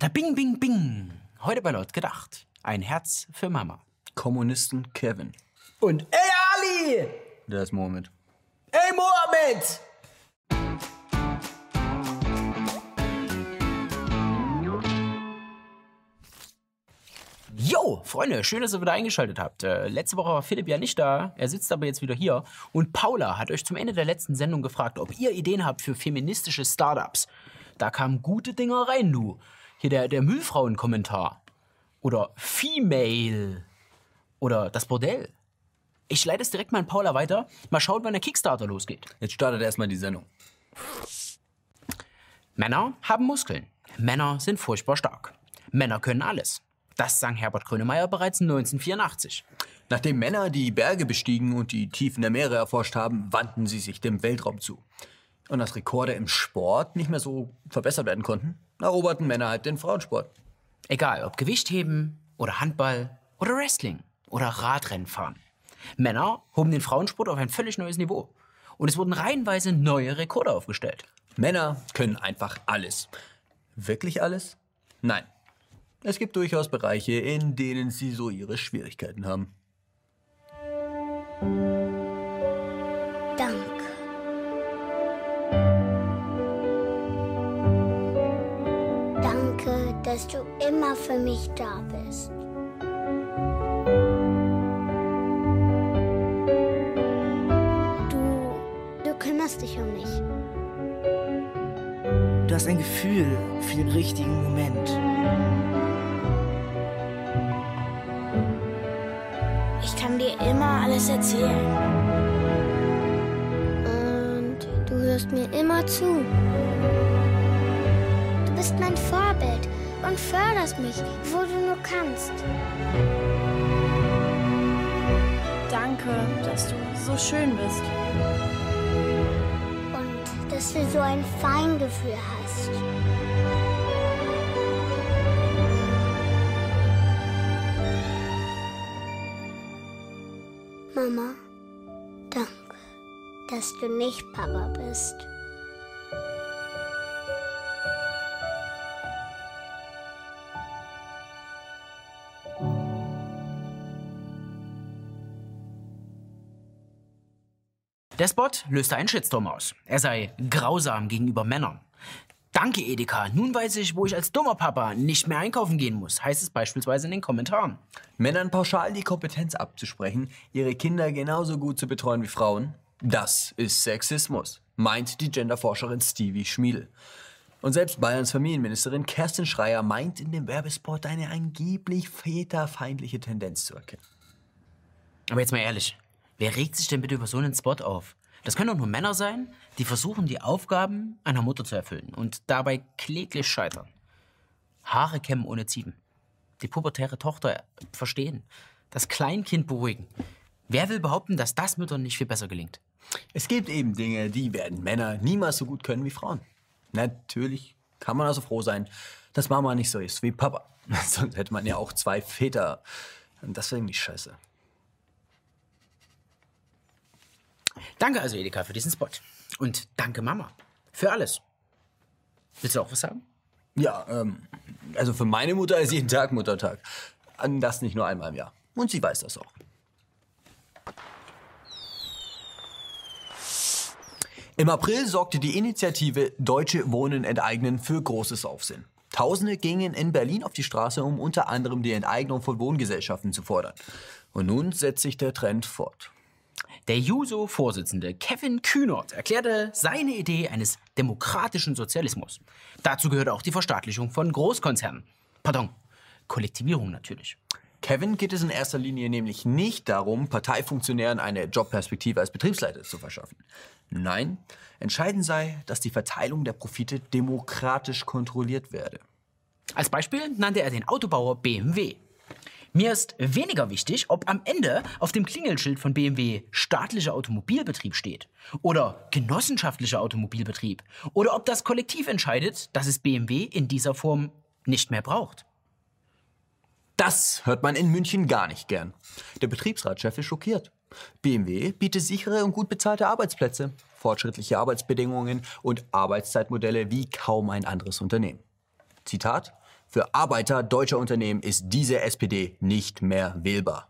Da bing, bing, bing. Heute bei Laut gedacht. Ein Herz für Mama. Kommunisten Kevin. Und ey Ali! Der ist Mohammed. Ey Mohammed! Jo, Freunde, schön, dass ihr wieder eingeschaltet habt. Äh, letzte Woche war Philipp ja nicht da, er sitzt aber jetzt wieder hier. Und Paula hat euch zum Ende der letzten Sendung gefragt, ob ihr Ideen habt für feministische Startups. Da kamen gute Dinger rein, du. Hier der, der Müllfrauen-Kommentar. Oder Female. Oder das Bordell. Ich leite es direkt mal an Paula weiter. Mal schauen, wann der Kickstarter losgeht. Jetzt startet erstmal die Sendung. Männer haben Muskeln. Männer sind furchtbar stark. Männer können alles. Das sang Herbert Grönemeyer bereits 1984. Nachdem Männer die Berge bestiegen und die Tiefen der Meere erforscht haben, wandten sie sich dem Weltraum zu. Und als Rekorde im Sport nicht mehr so verbessert werden konnten, eroberten Männer halt den Frauensport. Egal, ob Gewichtheben oder Handball oder Wrestling oder Radrennen fahren. Männer hoben den Frauensport auf ein völlig neues Niveau. Und es wurden reihenweise neue Rekorde aufgestellt. Männer können einfach alles. Wirklich alles? Nein. Es gibt durchaus Bereiche, in denen sie so ihre Schwierigkeiten haben. Dass du immer für mich da bist. Du, du kümmerst dich um mich. Du hast ein Gefühl für den richtigen Moment. Ich kann dir immer alles erzählen. Und du hörst mir immer zu. Du bist mein Vorbild und förderst mich, wo du nur kannst. Danke, dass du so schön bist. Und dass du so ein Feingefühl hast. Mama, danke, dass du nicht Papa bist. Der Spot löste einen Shitstorm aus. Er sei grausam gegenüber Männern. Danke, Edeka. Nun weiß ich, wo ich als dummer Papa nicht mehr einkaufen gehen muss, heißt es beispielsweise in den Kommentaren. Männern pauschal die Kompetenz abzusprechen, ihre Kinder genauso gut zu betreuen wie Frauen, das ist Sexismus, meint die Genderforscherin Stevie Schmiedel. Und selbst Bayerns Familienministerin Kerstin Schreier meint in dem Werbespot eine angeblich väterfeindliche Tendenz zu erkennen. Aber jetzt mal ehrlich, wer regt sich denn bitte über so einen Spot auf? Das können doch nur Männer sein, die versuchen, die Aufgaben einer Mutter zu erfüllen und dabei kläglich scheitern. Haare kämmen ohne Zieben. Die pubertäre Tochter verstehen. Das Kleinkind beruhigen. Wer will behaupten, dass das Müttern nicht viel besser gelingt? Es gibt eben Dinge, die werden Männer niemals so gut können wie Frauen. Natürlich kann man also froh sein, dass Mama nicht so ist wie Papa. Sonst hätte man ja auch zwei Väter. Und das wäre irgendwie scheiße. Danke also, Edeka, für diesen Spot. Und danke, Mama. Für alles. Willst du auch was sagen? Ja, ähm, also für meine Mutter ist jeden Tag Muttertag. Und das nicht nur einmal im Jahr. Und sie weiß das auch. Im April sorgte die Initiative Deutsche Wohnen enteignen für großes Aufsehen. Tausende gingen in Berlin auf die Straße, um unter anderem die Enteignung von Wohngesellschaften zu fordern. Und nun setzt sich der Trend fort. Der Juso-Vorsitzende Kevin Kühnert erklärte seine Idee eines demokratischen Sozialismus. Dazu gehört auch die Verstaatlichung von Großkonzernen. Pardon, Kollektivierung natürlich. Kevin geht es in erster Linie nämlich nicht darum, Parteifunktionären eine Jobperspektive als Betriebsleiter zu verschaffen. Nein, entscheidend sei, dass die Verteilung der Profite demokratisch kontrolliert werde. Als Beispiel nannte er den Autobauer BMW. Mir ist weniger wichtig, ob am Ende auf dem Klingelschild von BMW staatlicher Automobilbetrieb steht oder genossenschaftlicher Automobilbetrieb oder ob das Kollektiv entscheidet, dass es BMW in dieser Form nicht mehr braucht. Das hört man in München gar nicht gern. Der Betriebsratschef ist schockiert. BMW bietet sichere und gut bezahlte Arbeitsplätze, fortschrittliche Arbeitsbedingungen und Arbeitszeitmodelle wie kaum ein anderes Unternehmen. Zitat Für Arbeiter deutscher Unternehmen ist diese SPD nicht mehr wählbar.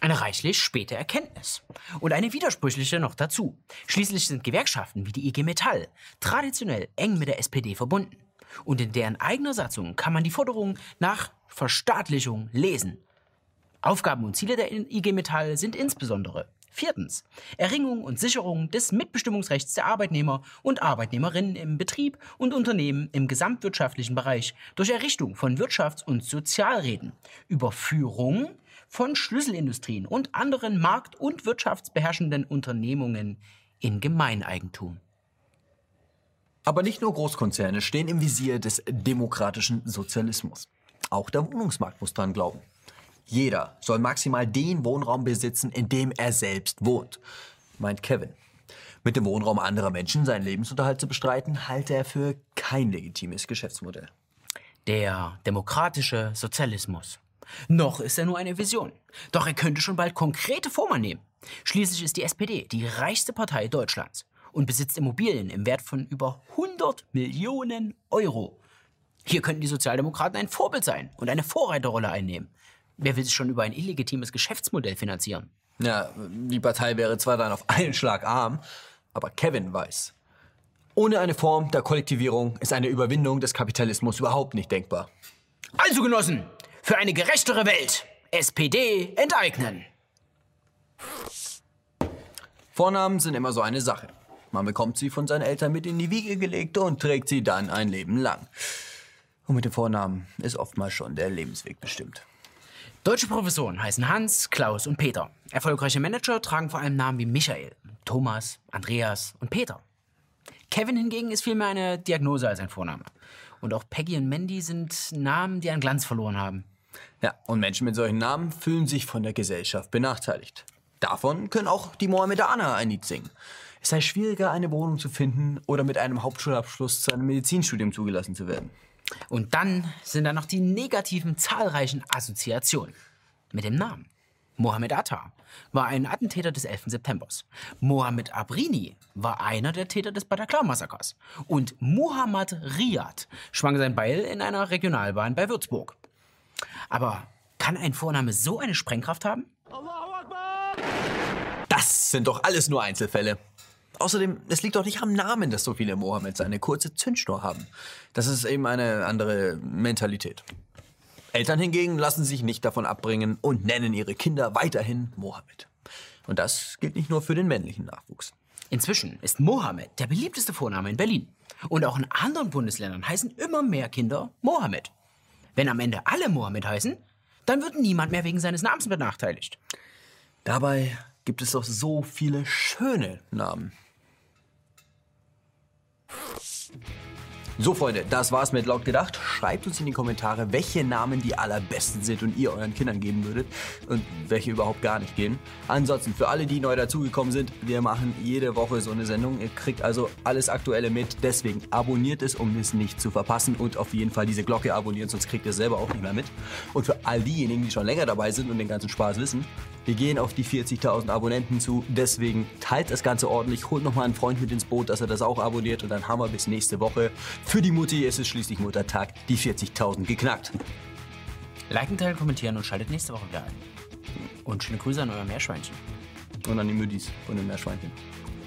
Eine reichlich späte Erkenntnis. Und eine widersprüchliche noch dazu. Schließlich sind Gewerkschaften wie die IG Metall traditionell eng mit der SPD verbunden. Und in deren eigener Satzung kann man die Forderung nach Verstaatlichung lesen. Aufgaben und Ziele der IG Metall sind insbesondere Viertens. Erringung und Sicherung des Mitbestimmungsrechts der Arbeitnehmer und Arbeitnehmerinnen im Betrieb und Unternehmen im gesamtwirtschaftlichen Bereich durch Errichtung von Wirtschafts- und Sozialräten, Überführung von Schlüsselindustrien und anderen markt- und wirtschaftsbeherrschenden Unternehmungen in Gemeineigentum. Aber nicht nur Großkonzerne stehen im Visier des demokratischen Sozialismus. Auch der Wohnungsmarkt muss dran glauben. Jeder soll maximal den Wohnraum besitzen, in dem er selbst wohnt, meint Kevin. Mit dem Wohnraum anderer Menschen seinen Lebensunterhalt zu bestreiten, halte er für kein legitimes Geschäftsmodell. Der demokratische Sozialismus. Noch ist er nur eine Vision. Doch er könnte schon bald konkrete Form annehmen. Schließlich ist die SPD die reichste Partei Deutschlands und besitzt Immobilien im Wert von über 100 Millionen Euro. Hier könnten die Sozialdemokraten ein Vorbild sein und eine Vorreiterrolle einnehmen. Wer will sich schon über ein illegitimes Geschäftsmodell finanzieren? Ja, die Partei wäre zwar dann auf einen Schlag arm, aber Kevin weiß. Ohne eine Form der Kollektivierung ist eine Überwindung des Kapitalismus überhaupt nicht denkbar. Also Genossen, für eine gerechtere Welt, SPD enteignen. Vornamen sind immer so eine Sache. Man bekommt sie von seinen Eltern mit in die Wiege gelegt und trägt sie dann ein Leben lang. Und mit dem Vornamen ist oftmals schon der Lebensweg bestimmt. Deutsche Professoren heißen Hans, Klaus und Peter. Erfolgreiche Manager tragen vor allem Namen wie Michael, Thomas, Andreas und Peter. Kevin hingegen ist vielmehr eine Diagnose als ein Vorname. Und auch Peggy und Mandy sind Namen, die an Glanz verloren haben. Ja, und Menschen mit solchen Namen fühlen sich von der Gesellschaft benachteiligt. Davon können auch die Mohammedaner ein Lied singen. Es sei schwieriger, eine Wohnung zu finden oder mit einem Hauptschulabschluss zu einem Medizinstudium zugelassen zu werden. Und dann sind da noch die negativen zahlreichen Assoziationen mit dem Namen. Mohammed Atta war ein Attentäter des 11. September. Mohammed Abrini war einer der Täter des Bataclan-Massakers. Und Muhammad Riyad schwang sein Beil in einer Regionalbahn bei Würzburg. Aber kann ein Vorname so eine Sprengkraft haben? Das sind doch alles nur Einzelfälle. Außerdem, es liegt doch nicht am Namen, dass so viele Mohammeds eine kurze Zündschnur haben. Das ist eben eine andere Mentalität. Eltern hingegen lassen sich nicht davon abbringen und nennen ihre Kinder weiterhin Mohammed. Und das gilt nicht nur für den männlichen Nachwuchs. Inzwischen ist Mohammed der beliebteste Vorname in Berlin. Und auch in anderen Bundesländern heißen immer mehr Kinder Mohammed. Wenn am Ende alle Mohammed heißen, dann wird niemand mehr wegen seines Namens benachteiligt. Dabei gibt es doch so viele schöne Namen. So, Freunde, das war's mit Laut gedacht. Schreibt uns in die Kommentare, welche Namen die allerbesten sind und ihr euren Kindern geben würdet und welche überhaupt gar nicht gehen. Ansonsten, für alle, die neu dazugekommen sind, wir machen jede Woche so eine Sendung. Ihr kriegt also alles Aktuelle mit. Deswegen abonniert es, um es nicht zu verpassen und auf jeden Fall diese Glocke abonnieren, sonst kriegt ihr es selber auch nicht mehr mit. Und für all diejenigen, die schon länger dabei sind und den ganzen Spaß wissen, wir gehen auf die 40.000 Abonnenten zu. Deswegen teilt das Ganze ordentlich, holt nochmal einen Freund mit ins Boot, dass er das auch abonniert und dann haben wir bis nächste Woche. Für die Mutti ist es schließlich Muttertag, die 40.000 geknackt. Liken, teilen, kommentieren und schaltet nächste Woche wieder ein. Und schöne Grüße an euer Meerschweinchen. Und an die Müdis von den Meerschweinchen.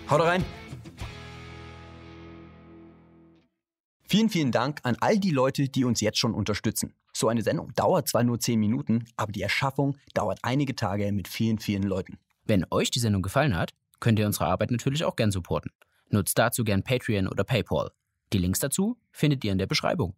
Haut rein! Vielen, vielen Dank an all die Leute, die uns jetzt schon unterstützen. So eine Sendung dauert zwar nur 10 Minuten, aber die Erschaffung dauert einige Tage mit vielen, vielen Leuten. Wenn euch die Sendung gefallen hat, könnt ihr unsere Arbeit natürlich auch gern supporten. Nutzt dazu gern Patreon oder PayPal. Die Links dazu findet ihr in der Beschreibung.